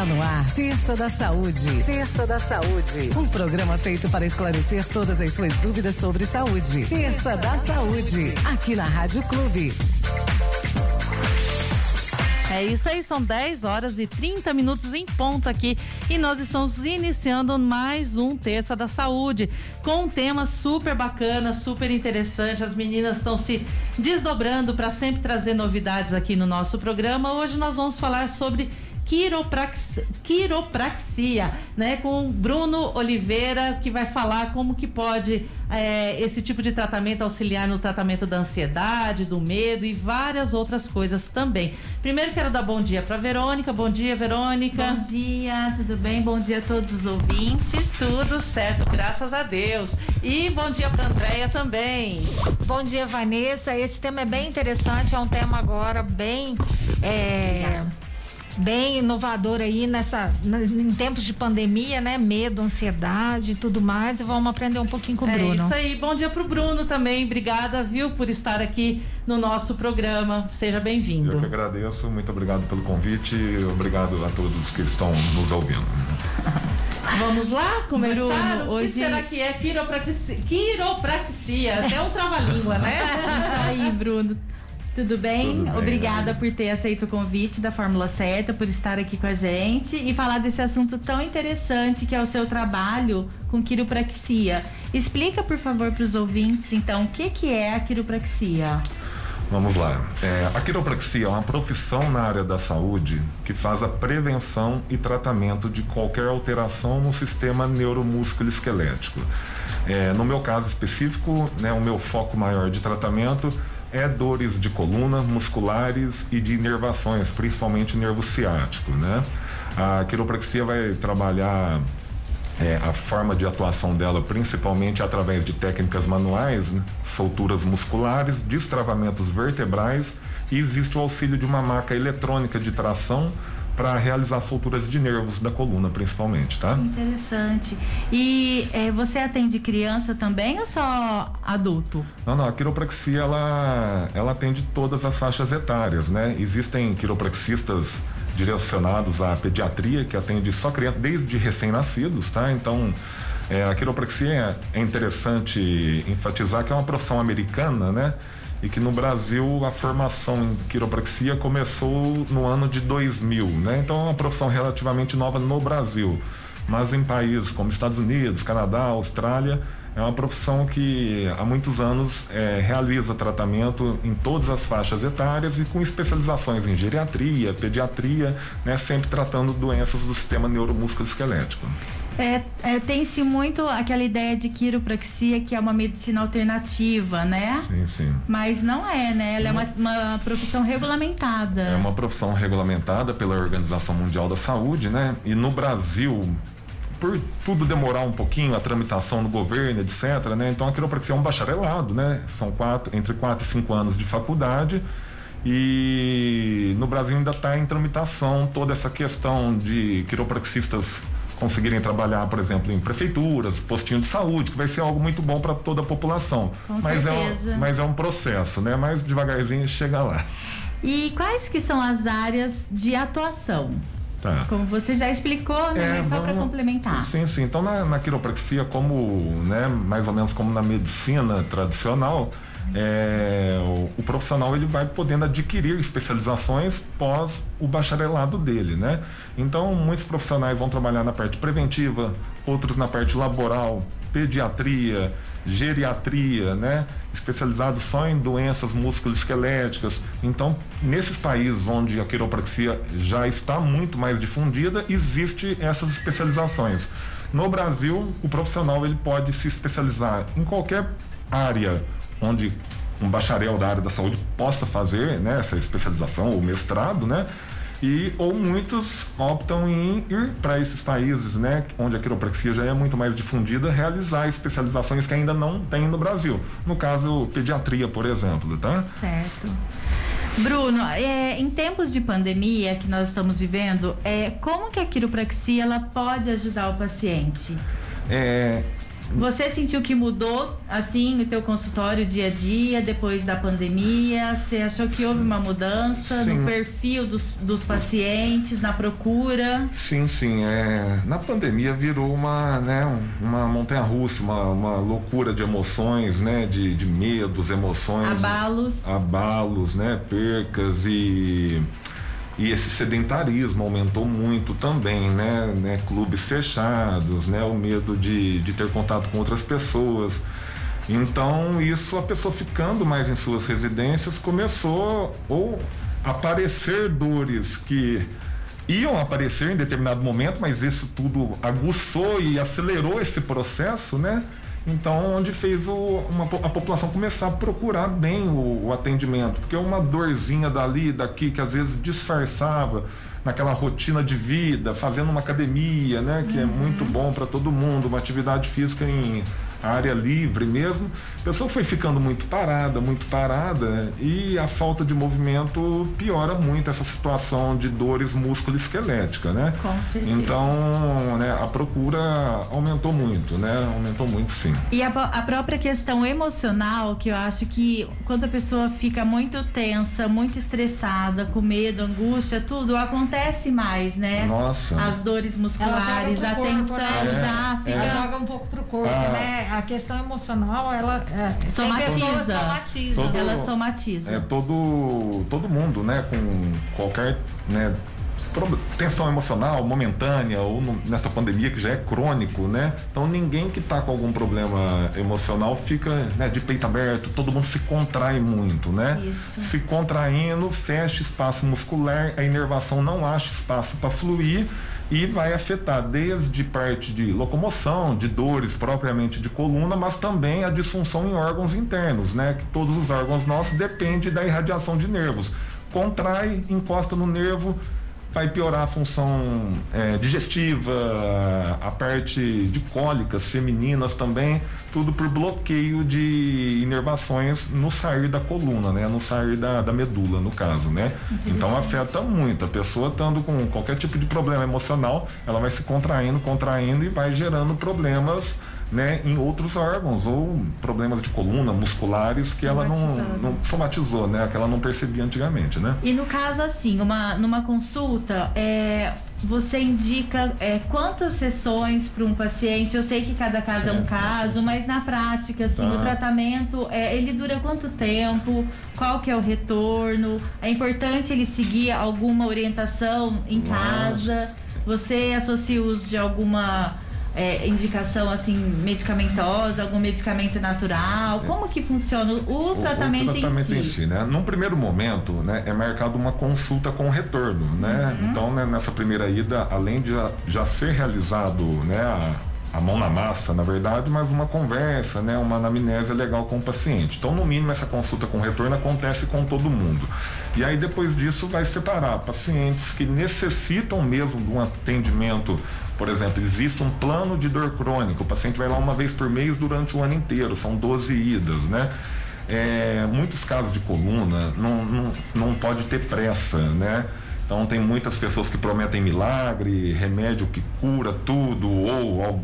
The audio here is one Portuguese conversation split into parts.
Está no ar, Terça da Saúde. Terça da Saúde. Um programa feito para esclarecer todas as suas dúvidas sobre saúde. Terça da Saúde. Aqui na Rádio Clube. É isso aí, são 10 horas e 30 minutos em ponto aqui e nós estamos iniciando mais um Terça da Saúde com um tema super bacana, super interessante. As meninas estão se desdobrando para sempre trazer novidades aqui no nosso programa. Hoje nós vamos falar sobre quiropraxia, quiropraxia, né? Com o Bruno Oliveira, que vai falar como que pode é, esse tipo de tratamento auxiliar no tratamento da ansiedade, do medo e várias outras coisas também. Primeiro quero dar bom dia para Verônica. Bom dia, Verônica. Bom dia, tudo bem? Bom dia a todos os ouvintes. Tudo certo, graças a Deus. E bom dia para Andréia também. Bom dia, Vanessa. Esse tema é bem interessante, é um tema agora bem é, bem inovador aí nessa em tempos de pandemia, né? Medo, ansiedade, e tudo mais. E vamos aprender um pouquinho com o é Bruno. É isso aí. Bom dia pro Bruno também. Obrigada, viu, por estar aqui no nosso programa. Seja bem-vindo. Eu que agradeço. Muito obrigado pelo convite. Obrigado a todos que estão nos ouvindo. Vamos lá começar? Bruno, hoje... O que será que é quiropraxia? Quiropraxia, até um trava-língua, né? aí, Bruno. Tudo bem? Tudo bem Obrigada né? por ter aceito o convite da Fórmula Certa, por estar aqui com a gente e falar desse assunto tão interessante que é o seu trabalho com quiropraxia. Explica, por favor, para os ouvintes, então, o que, que é a quiropraxia? Vamos lá. É, a quiropraxia é uma profissão na área da saúde que faz a prevenção e tratamento de qualquer alteração no sistema neuromúsculo esquelético. É, no meu caso específico, né, o meu foco maior de tratamento é dores de coluna, musculares e de inervações, principalmente nervo ciático, né? A quiropraxia vai trabalhar é, a forma de atuação dela principalmente através de técnicas manuais, né? solturas musculares, destravamentos vertebrais e existe o auxílio de uma maca eletrônica de tração para realizar solturas de nervos da coluna, principalmente, tá? Interessante. E é, você atende criança também ou só adulto? Não, não. A quiropraxia ela, ela atende todas as faixas etárias, né? Existem quiropraxistas direcionados à pediatria que atende só criança desde recém-nascidos, tá? Então é, a quiropraxia é interessante enfatizar que é uma profissão americana, né? E que no Brasil a formação em quiropraxia começou no ano de 2000, né? Então é uma profissão relativamente nova no Brasil, mas em países como Estados Unidos, Canadá, Austrália é uma profissão que há muitos anos é, realiza tratamento em todas as faixas etárias e com especializações em geriatria, pediatria, né, sempre tratando doenças do sistema neuromúsculo esquelético. É, é, tem-se muito aquela ideia de quiropraxia que é uma medicina alternativa, né? Sim, sim. Mas não é, né? Ela é uma, uma profissão regulamentada. É uma profissão regulamentada pela Organização Mundial da Saúde, né? E no Brasil, por tudo demorar um pouquinho, a tramitação no governo, etc., né? Então a quiropraxia é um bacharelado, né? São quatro, entre quatro e cinco anos de faculdade. E no Brasil ainda está em tramitação toda essa questão de quiropraxistas conseguirem trabalhar, por exemplo, em prefeituras, postinho de saúde, que vai ser algo muito bom para toda a população. Com mas certeza. É um, mas é um processo, né? Mas devagarzinho chega lá. E quais que são as áreas de atuação? Tá. Como você já explicou, né? É, só para complementar. Sim, sim. Então na, na, quiropraxia, como, né, mais ou menos como na medicina tradicional, é, o, o, profissional ele vai podendo adquirir especializações pós o bacharelado dele, né? Então muitos profissionais vão trabalhar na parte preventiva, outros na parte laboral, pediatria, geriatria, né? Especializados só em doenças musculoesqueléticas. Então, nesses países onde a quiropraxia já está muito mais difundida, existe essas especializações. No Brasil, o profissional ele pode se especializar em qualquer área onde um bacharel da área da saúde possa fazer né, essa especialização ou mestrado, né? E, ou muitos optam em ir para esses países, né, onde a quiropraxia já é muito mais difundida, realizar especializações que ainda não tem no Brasil. No caso, pediatria, por exemplo, tá? Certo. Bruno, é, em tempos de pandemia que nós estamos vivendo, é, como que a quiropraxia ela pode ajudar o paciente? É, Você sentiu que mudou assim no teu consultório dia a dia depois da pandemia? Você achou que houve uma mudança sim. no perfil dos, dos pacientes, na procura? Sim, sim. É, na pandemia virou uma, né, uma montanha russa, uma, uma loucura de emoções, né? De, de medos, emoções. Abalos. Abalos, né? Percas e e esse sedentarismo aumentou muito também, né? né? Clubes fechados, né? O medo de, de ter contato com outras pessoas. Então, isso, a pessoa ficando mais em suas residências, começou ou aparecer dores que iam aparecer em determinado momento, mas isso tudo aguçou e acelerou esse processo, né? Então, onde fez o, uma, a população começar a procurar bem o, o atendimento, porque uma dorzinha dali, daqui, que às vezes disfarçava naquela rotina de vida, fazendo uma academia, né, que uhum. é muito bom para todo mundo, uma atividade física em área livre mesmo, a pessoa foi ficando muito parada, muito parada e a falta de movimento piora muito essa situação de dores músculo-esquelética, né? Com certeza. Então, né, a procura aumentou muito, né? Aumentou muito sim. E a, a própria questão emocional, que eu acho que quando a pessoa fica muito tensa, muito estressada, com medo, angústia, tudo, acontece mais, né? Nossa. As dores musculares, a tensão né? já fica... Um pouco pro corpo, ah. né? a questão emocional, ela é, somatiza. somatiza. Todo, ela somatiza. É todo, todo mundo, né? Com qualquer, né? tensão emocional momentânea ou no, nessa pandemia que já é crônico, né? Então ninguém que está com algum problema emocional fica né, de peito aberto, todo mundo se contrai muito, né? Isso. Se contraindo, fecha espaço muscular, a inervação não acha espaço para fluir e vai afetar desde parte de locomoção, de dores propriamente de coluna, mas também a disfunção em órgãos internos, né? Que todos os órgãos nossos dependem da irradiação de nervos. Contrai, encosta no nervo, vai piorar a função é, digestiva, a parte de cólicas femininas também, tudo por bloqueio de inervações no sair da coluna, né? No sair da, da medula, no caso, né? Então afeta muito. A pessoa estando com qualquer tipo de problema emocional, ela vai se contraindo, contraindo e vai gerando problemas né, em outros órgãos ou problemas de coluna musculares que ela não, não somatizou, né, que ela não percebia antigamente, né? E no caso assim, uma numa consulta, é, você indica é, quantas sessões para um paciente? Eu sei que cada caso é, é um caso, mas na prática, assim, tá. o tratamento, é, ele dura quanto tempo? Qual que é o retorno? É importante ele seguir alguma orientação em Nossa. casa? Você associa o uso de alguma é, indicação assim medicamentosa, algum medicamento natural? Como que funciona o, o tratamento, o tratamento em si? Em si né? Num primeiro momento, né, é marcado uma consulta com retorno, né? Uhum. Então, né, nessa primeira ida, além de já, já ser realizado, né, a, a mão na massa, na verdade, mas uma conversa, né, uma anamnese legal com o paciente. Então, no mínimo, essa consulta com retorno acontece com todo mundo. E aí, depois disso, vai separar pacientes que necessitam mesmo de um atendimento. Por exemplo, existe um plano de dor crônica, o paciente vai lá uma vez por mês durante o ano inteiro, são 12 idas, né? É, muitos casos de coluna não, não, não pode ter pressa, né? Então tem muitas pessoas que prometem milagre, remédio que cura tudo, ou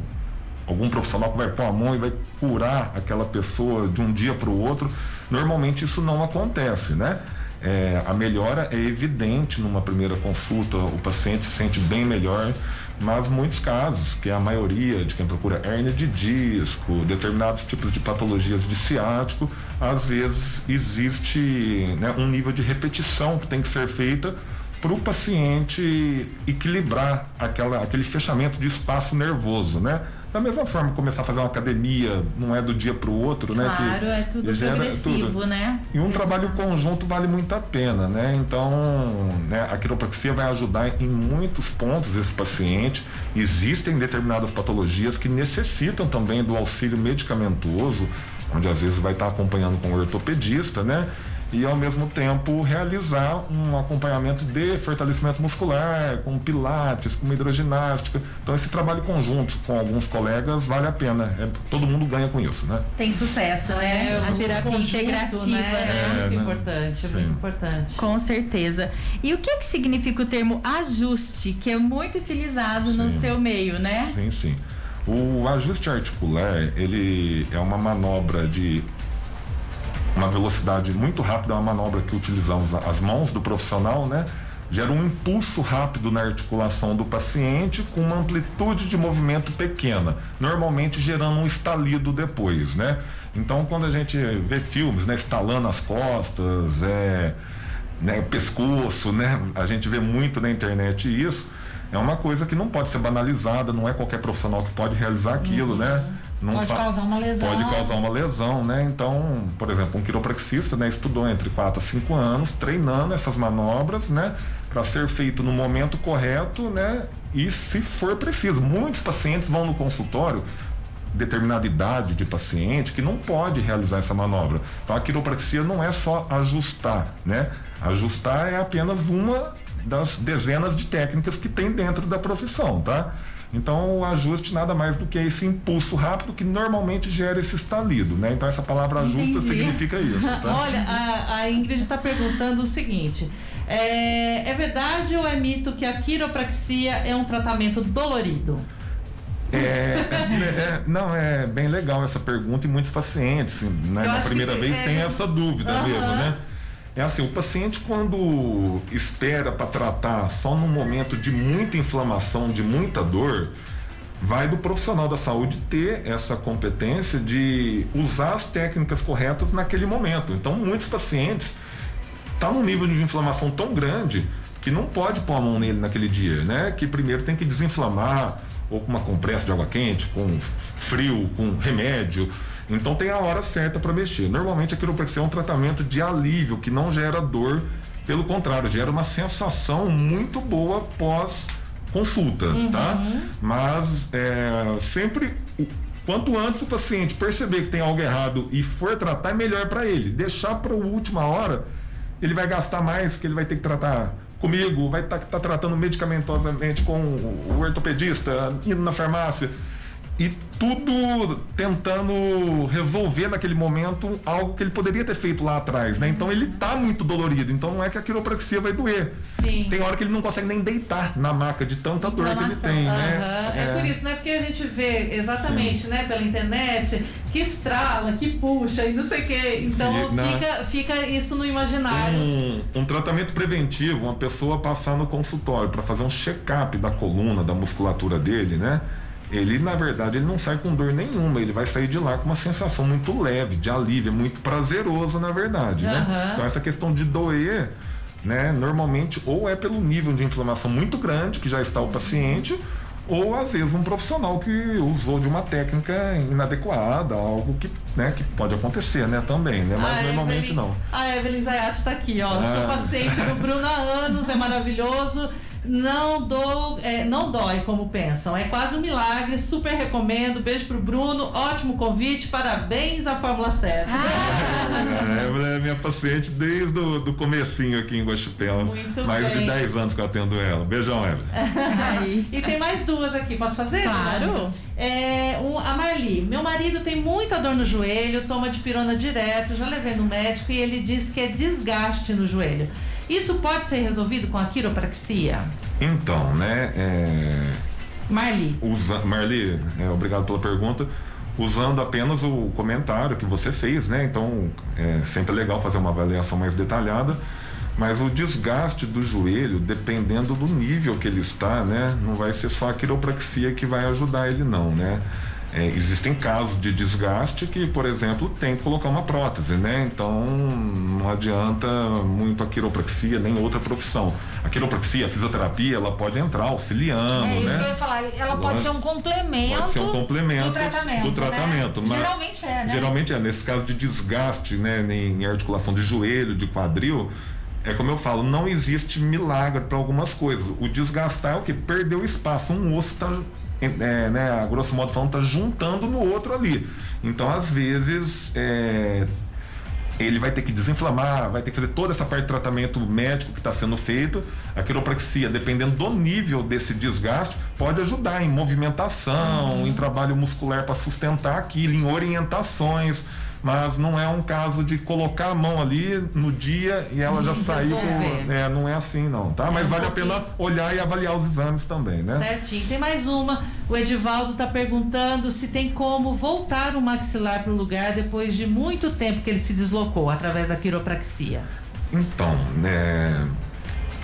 algum profissional que vai pôr a mão e vai curar aquela pessoa de um dia para o outro. Normalmente isso não acontece, né? É, a melhora é evidente numa primeira consulta, o paciente se sente bem melhor, mas muitos casos, que é a maioria de quem procura hérnia de disco, determinados tipos de patologias de ciático, às vezes existe né, um nível de repetição que tem que ser feita para o paciente equilibrar aquela, aquele fechamento de espaço nervoso, né? Da mesma forma, começar a fazer uma academia não é do dia para o outro, claro, né? Claro, é tudo progressivo, tudo. né? E um trabalho conjunto vale muito a pena, né? Então, né, a quiropraxia vai ajudar em muitos pontos esse paciente. Existem determinadas patologias que necessitam também do auxílio medicamentoso, onde às vezes vai estar acompanhando com o ortopedista, né? E ao mesmo tempo realizar um acompanhamento de fortalecimento muscular, com pilates, com hidroginástica. Então esse trabalho conjunto com alguns colegas vale a pena. É, todo mundo ganha com isso, né? Tem sucesso, né? É, a terapia conjunto, integrativa, né? né? É, muito né? importante, é muito importante. Com certeza. E o que que significa o termo ajuste, que é muito utilizado sim. no seu meio, né? Sim, sim. O ajuste articular, ele é uma manobra de uma velocidade muito rápida, é uma manobra que utilizamos as mãos do profissional, né? Gera um impulso rápido na articulação do paciente com uma amplitude de movimento pequena, normalmente gerando um estalido depois, né? Então, quando a gente vê filmes, né, estalando as costas, é, né, pescoço, né? A gente vê muito na internet isso é uma coisa que não pode ser banalizada, não é qualquer profissional que pode realizar aquilo, uhum. né? Não pode causar uma lesão. Pode causar uma lesão, né? Então, por exemplo, um quiropraxista, né, estudou entre 4 a 5 anos treinando essas manobras, né, para ser feito no momento correto, né? E se for preciso, muitos pacientes vão no consultório determinada idade de paciente que não pode realizar essa manobra. Então a quiropraxia não é só ajustar, né? Ajustar é apenas uma das dezenas de técnicas que tem dentro da profissão, tá? Então o ajuste nada mais do que esse impulso rápido que normalmente gera esse estalido, né? Então essa palavra ajusta significa isso. Tá? Olha, a, a Ingrid está perguntando o seguinte: é, é verdade ou é mito que a quiropraxia é um tratamento dolorido? É, é, é, não, é bem legal essa pergunta e muitos pacientes, né, na primeira vez, é, têm essa dúvida mesmo, né? É assim, o paciente quando espera para tratar só num momento de muita inflamação, de muita dor, vai do profissional da saúde ter essa competência de usar as técnicas corretas naquele momento. Então, muitos pacientes estão tá num nível de inflamação tão grande que não pode pôr a mão nele naquele dia, né? Que primeiro tem que desinflamar, ou com uma compressa de água quente, com frio, com remédio. Então tem a hora certa para mexer. Normalmente a quiropraxia é um tratamento de alívio que não gera dor, pelo contrário, gera uma sensação muito boa pós consulta, uhum. tá? Mas é, sempre quanto antes o paciente perceber que tem algo errado e for tratar é melhor para ele. Deixar para a última hora ele vai gastar mais, porque ele vai ter que tratar comigo, vai estar tá, tá tratando medicamentosamente com o ortopedista, indo na farmácia e tudo tentando resolver naquele momento algo que ele poderia ter feito lá atrás, né? Então ele tá muito dolorido, então não é que a quiropraxia vai doer. Sim. Tem hora que ele não consegue nem deitar na maca de tanta dor que ele tem, né? É. é. por isso, né? Porque a gente vê exatamente, Sim. né, pela internet, que estrala, que puxa e não sei o quê. Então fica, fica isso no imaginário. Um, um tratamento preventivo, uma pessoa passar no consultório para fazer um check-up da coluna, da musculatura dele, né? Ele na verdade ele não sai com dor nenhuma, ele vai sair de lá com uma sensação muito leve, de alívio, é muito prazeroso na verdade, uhum. né? Então essa questão de doer, né, normalmente ou é pelo nível de inflamação muito grande que já está o paciente, ou às vezes um profissional que usou de uma técnica inadequada, algo que, né, que pode acontecer, né, também, né, mas a normalmente Evelyn, não. A Evelyn Zayat está aqui, ó, ah. sou paciente do Bruno há anos, é maravilhoso, não dou, é, não dói como pensam. É quase um milagre, super recomendo. Beijo pro Bruno, ótimo convite, parabéns à Fórmula 7. Ah. É, é minha paciente desde o do comecinho aqui em Guaxupela. Muito mais bem. de 10 anos que eu atendo ela. Beijão, Evelyn. e tem mais duas aqui, posso fazer? Claro. É, um, a Marli, meu marido tem muita dor no joelho, toma de pirona direto, já levei no médico e ele diz que é desgaste no joelho. Isso pode ser resolvido com a quiropraxia? Então, né? É... Marli. Usa... Marli, é, obrigado pela pergunta. Usando apenas o comentário que você fez, né? Então, é sempre legal fazer uma avaliação mais detalhada. Mas o desgaste do joelho, dependendo do nível que ele está, né? Não vai ser só a quiropraxia que vai ajudar ele, não, né? É, existem casos de desgaste que, por exemplo, tem que colocar uma prótese, né? Então não adianta muito a quiropraxia nem outra profissão. A quiropraxia, a fisioterapia, ela pode entrar auxiliando, é, né? Que eu ia falar, ela pode ser um complemento, pode ser um complemento do tratamento. Do tratamento né? Geralmente é, né? Geralmente é. Nesse caso de desgaste, né, em articulação de joelho, de quadril, é como eu falo, não existe milagre para algumas coisas. O desgastar é o que? Perdeu espaço. Um osso está é, né, a grosso modo falando, tá juntando no outro ali. Então, às vezes, é, ele vai ter que desinflamar, vai ter que fazer toda essa parte de tratamento médico que está sendo feito. A quiropraxia, dependendo do nível desse desgaste, pode ajudar em movimentação, uhum. em trabalho muscular para sustentar aquilo, em orientações. Mas não é um caso de colocar a mão ali no dia e ela já saiu. Com, é, não é assim não, tá? É mas um vale pouquinho. a pena olhar e avaliar os exames também, né? Certinho. Tem mais uma. O Edivaldo está perguntando se tem como voltar o maxilar para o lugar depois de muito tempo que ele se deslocou através da quiropraxia. Então, né,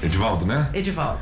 Edivaldo, né? Edivaldo.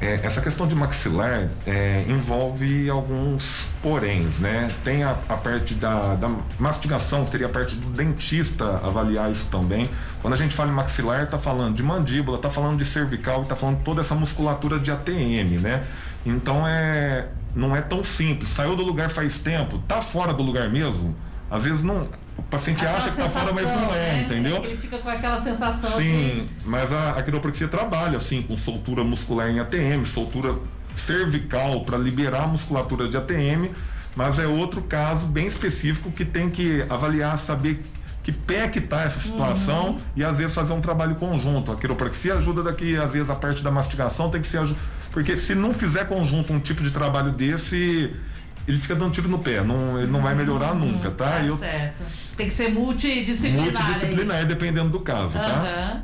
É, essa questão de maxilar é, envolve alguns poréns, né? Tem a, a parte da, da, mastigação, que seria a parte do dentista avaliar isso também. Quando a gente fala em maxilar, está falando de mandíbula, está falando de cervical, está falando toda essa musculatura de ATM, né? Então é, não é tão simples. Saiu do lugar faz tempo, tá fora do lugar mesmo. Às vezes não, o paciente aquela acha que está fora, mas não é, né? entendeu? Ele fica com aquela sensação. Sim, de... mas a, a quiropraxia trabalha assim com soltura muscular em ATM, soltura cervical para liberar a musculatura de ATM, mas é outro caso bem específico que tem que avaliar, saber que pé que tá essa situação uhum. e às vezes fazer um trabalho conjunto. A quiropraxia ajuda daqui, às vezes a parte da mastigação tem que ser porque se não fizer conjunto um tipo de trabalho desse, ele fica dando tiro no pé, não, ele não vai melhorar uhum, nunca, tá? tá eu, certo. Tem que ser multidisciplinar. Multidisciplinar, dependendo do caso, uhum. tá?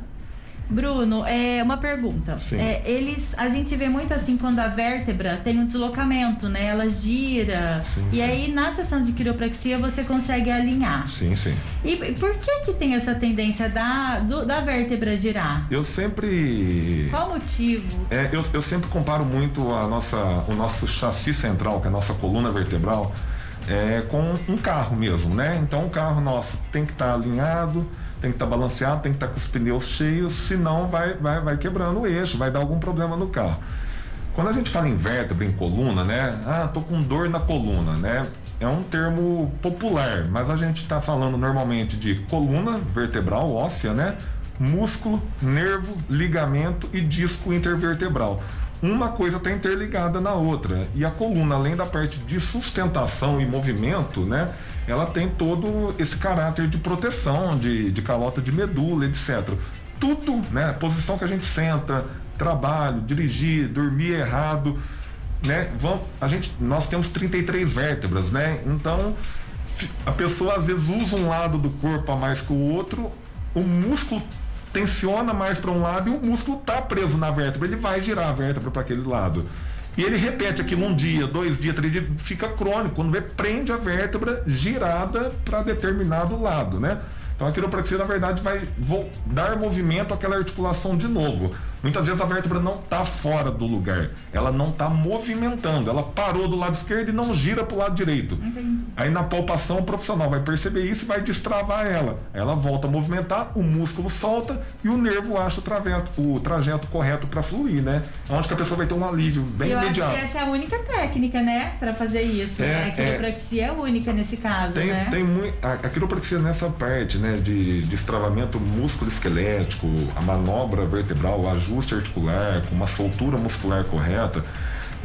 Bruno, é uma pergunta. É, eles, a gente vê muito assim quando a vértebra tem um deslocamento, né? Ela gira. Sim, e sim. aí na sessão de quiropraxia você consegue alinhar. Sim, sim. E por que que tem essa tendência da, do, da vértebra girar? Eu sempre. Qual o motivo? É, eu, eu sempre comparo muito a nossa, o nosso chassi central, que é a nossa coluna vertebral, é, com um carro mesmo, né? Então o carro nosso tem que estar tá alinhado tem que estar tá balanceado, tem que estar tá com os pneus cheios, senão vai, vai, vai quebrando o eixo, vai dar algum problema no carro. Quando a gente fala em vértebra, em coluna, né? Ah, tô com dor na coluna, né? É um termo popular, mas a gente está falando normalmente de coluna vertebral óssea, né? Músculo, nervo, ligamento e disco intervertebral uma coisa está interligada na outra. E a coluna, além da parte de sustentação e movimento, né? Ela tem todo esse caráter de proteção, de, de calota de medula, etc. Tudo, né? Posição que a gente senta, trabalho, dirigir, dormir errado, né? Vamos, a gente, nós temos 33 vértebras, né? Então, a pessoa às vezes usa um lado do corpo a mais que o outro, o músculo tensiona mais para um lado e o músculo está preso na vértebra, ele vai girar a vértebra para aquele lado. E ele repete aquilo um dia, dois dias, três dias, fica crônico. Quando vê, prende a vértebra girada para determinado lado, né? Então a quiropraxia, na verdade, vai dar movimento àquela articulação de novo. Muitas vezes a vértebra não está fora do lugar, ela não está movimentando, ela parou do lado esquerdo e não gira para o lado direito. Entendi. Aí na palpação o profissional vai perceber isso e vai destravar ela. Ela volta a movimentar, o músculo solta e o nervo acha o trajeto, o trajeto correto para fluir, né? Onde que a pessoa vai ter um alívio bem Eu imediato. Acho que essa é a única técnica, né, para fazer isso. É, né? A é. quiropraxia é, é única nesse caso, tem, né? Tem muito, a, a quiropraxia nessa parte, né, de destravamento músculo esquelético, a manobra vertebral, a articular, com uma soltura muscular correta,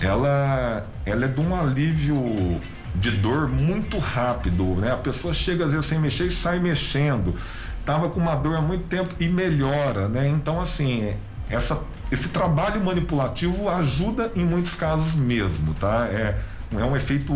ela, ela é de um alívio de dor muito rápido, né? A pessoa chega às vezes sem mexer e sai mexendo. Tava com uma dor há muito tempo e melhora, né? Então assim, essa, esse trabalho manipulativo ajuda em muitos casos mesmo, tá? É, é um efeito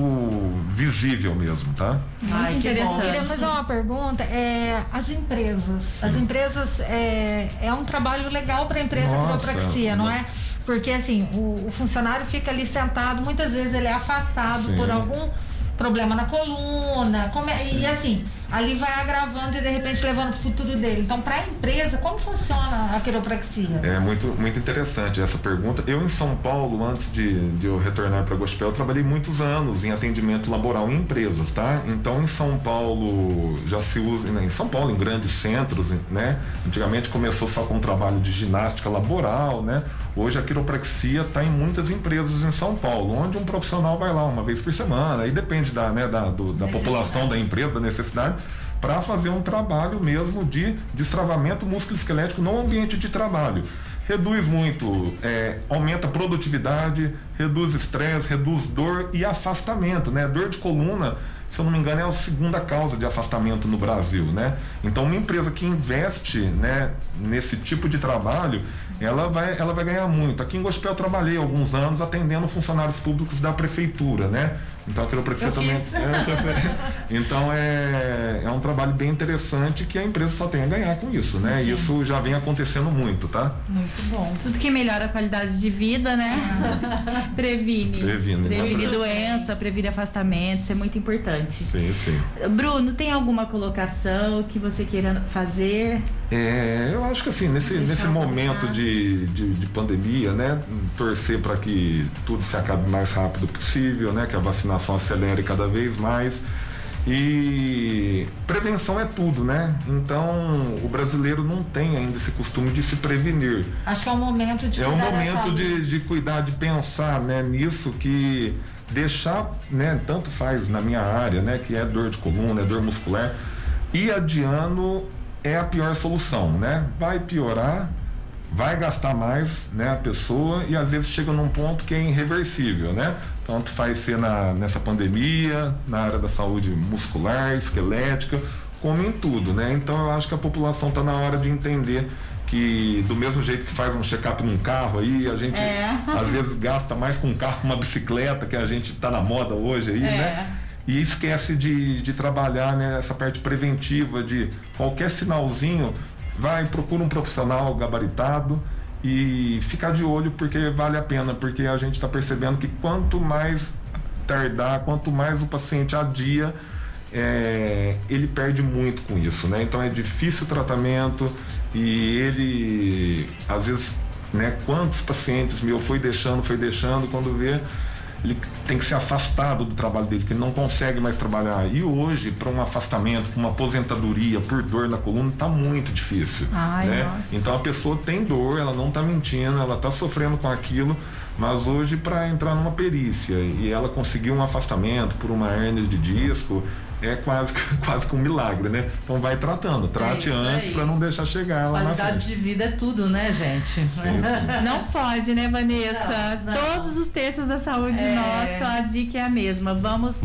visível mesmo, tá? Ai, que interessante. Eu queria fazer uma pergunta. É, as empresas, Sim. as empresas é, é um trabalho legal para a empresa Nossa, quiropraxia, não é? Porque assim, o, o, funcionário fica ali sentado, muitas vezes ele é afastado Sim. por algum problema na coluna, é, e assim, ali vai agravando e de repente levando o futuro dele. Então, para a empresa, como funciona a quiropraxia? É muito, muito interessante essa pergunta. Eu, em São Paulo, antes de, de eu retornar para Gospel, trabalhei muitos anos em atendimento laboral em empresas, tá? Então, em São Paulo, já se usa, em São Paulo, em grandes centros, né? Antigamente começou só com trabalho de ginástica laboral, né? Hoje a quiropraxia está em muitas empresas em São Paulo, onde um profissional vai lá uma vez por semana, aí depende da, né, da, do, da população da empresa, da necessidade para fazer um trabalho mesmo de destravamento músculo-esquelético no ambiente de trabalho. Reduz muito, é, aumenta a produtividade, reduz estresse, reduz dor e afastamento, né? Dor de coluna, se eu não me engano, é a segunda causa de afastamento no Brasil, né? Então, uma empresa que investe, né, nesse tipo de trabalho, ela vai, ela vai ganhar muito. Aqui em Gospel eu trabalhei alguns anos atendendo funcionários públicos da prefeitura, né? Então a quiropraxia também. É, então é, é um trabalho bem interessante que a empresa só tem a ganhar com isso, né? Uhum. Isso já vem acontecendo muito, tá? Muito bom. Tudo que melhora a qualidade de vida, né? previne. Previne. Previne doença, previne afastamento, isso é muito importante. Sim, sim. Bruno, tem alguma colocação que você queira fazer? É, eu acho que assim, nesse, nesse momento de, de, de, pandemia, né? Torcer para que tudo se acabe o mais rápido possível, né? Que a vacinação acelere cada vez mais. E prevenção é tudo, né? Então o brasileiro não tem ainda esse costume de se prevenir. Acho que é um momento de É um momento de, de cuidar, de pensar né, nisso que deixar, né, tanto faz na minha área, né, que é dor de coluna, é dor muscular, e adiando é a pior solução, né? Vai piorar, vai gastar mais, né, a pessoa e às vezes chega num ponto que é irreversível, né? Tanto faz ser na, nessa pandemia, na área da saúde muscular, esquelética, como em tudo, né? Então eu acho que a população está na hora de entender que do mesmo jeito que faz um check-up num carro aí, a gente é. às vezes gasta mais com um carro, uma bicicleta, que a gente está na moda hoje aí, é. né? e esquece de, de trabalhar nessa né, parte preventiva de qualquer sinalzinho, vai, procura um profissional gabaritado e ficar de olho porque vale a pena, porque a gente está percebendo que quanto mais tardar, quanto mais o paciente adia, é, ele perde muito com isso, né? Então é difícil o tratamento e ele, às vezes, né? Quantos pacientes meu foi deixando, foi deixando, quando vê ele tem que ser afastado do trabalho dele, que ele não consegue mais trabalhar. E hoje, para um afastamento, para uma aposentadoria por dor na coluna, está muito difícil. Ai, né? Então a pessoa tem dor, ela não está mentindo, ela está sofrendo com aquilo, mas hoje para entrar numa perícia e ela conseguir um afastamento por uma hernia de disco, é quase, quase que um milagre, né? Então vai tratando, trate é antes para não deixar chegar lá Qualidade de vida é tudo, né, gente? Não foge, né, Vanessa? Não, não. Todos os textos da saúde é. nossa, a dica é a mesma. Vamos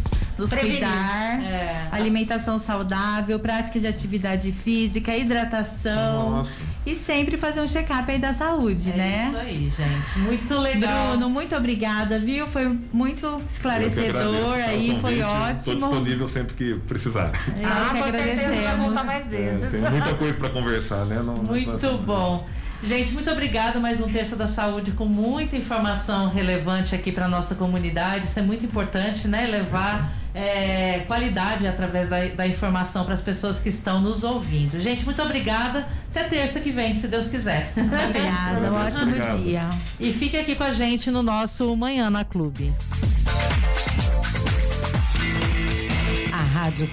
nos Prevenir. cuidar, é. alimentação saudável, prática de atividade física, hidratação Nossa. e sempre fazer um check-up aí da saúde, é né? Isso aí, gente. Muito legal. Bruno, muito obrigada, viu? Foi muito esclarecedor aí, foi ótimo. Estou disponível sempre que precisar. É, ah, com certeza vai voltar mais vezes. É, tem muita coisa para conversar, né? Não, muito não bom. Gente, muito obrigada. Mais um Terça da Saúde com muita informação relevante aqui para nossa comunidade. Isso é muito importante, né? Levar é, qualidade através da, da informação para as pessoas que estão nos ouvindo. Gente, muito obrigada. Até terça que vem, se Deus quiser. Obrigada. um ótimo Obrigado. dia. E fique aqui com a gente no nosso Manhã na Clube. A Rádio